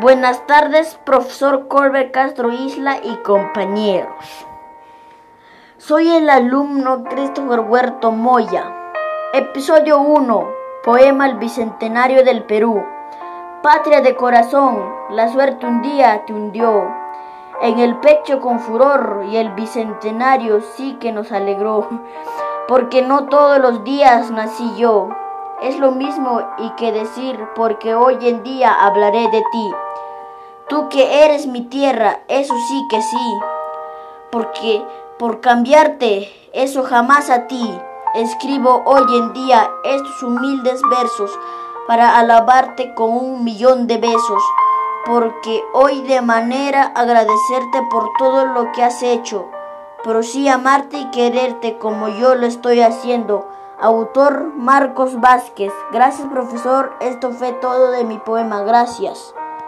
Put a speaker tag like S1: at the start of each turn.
S1: Buenas tardes, profesor Colbert Castro Isla y compañeros. Soy el alumno Christopher Huerto Moya. Episodio 1. Poema al Bicentenario del Perú. Patria de corazón, la suerte un día te hundió en el pecho con furor y el Bicentenario sí que nos alegró, porque no todos los días nací yo. Es lo mismo y que decir, porque hoy en día hablaré de ti. Tú que eres mi tierra, eso sí que sí, porque por cambiarte, eso jamás a ti. Escribo hoy en día estos humildes versos para alabarte con un millón de besos, porque hoy de manera agradecerte por todo lo que has hecho, pero sí amarte y quererte como yo lo estoy haciendo. Autor Marcos Vázquez. Gracias profesor, esto fue todo de mi poema. Gracias.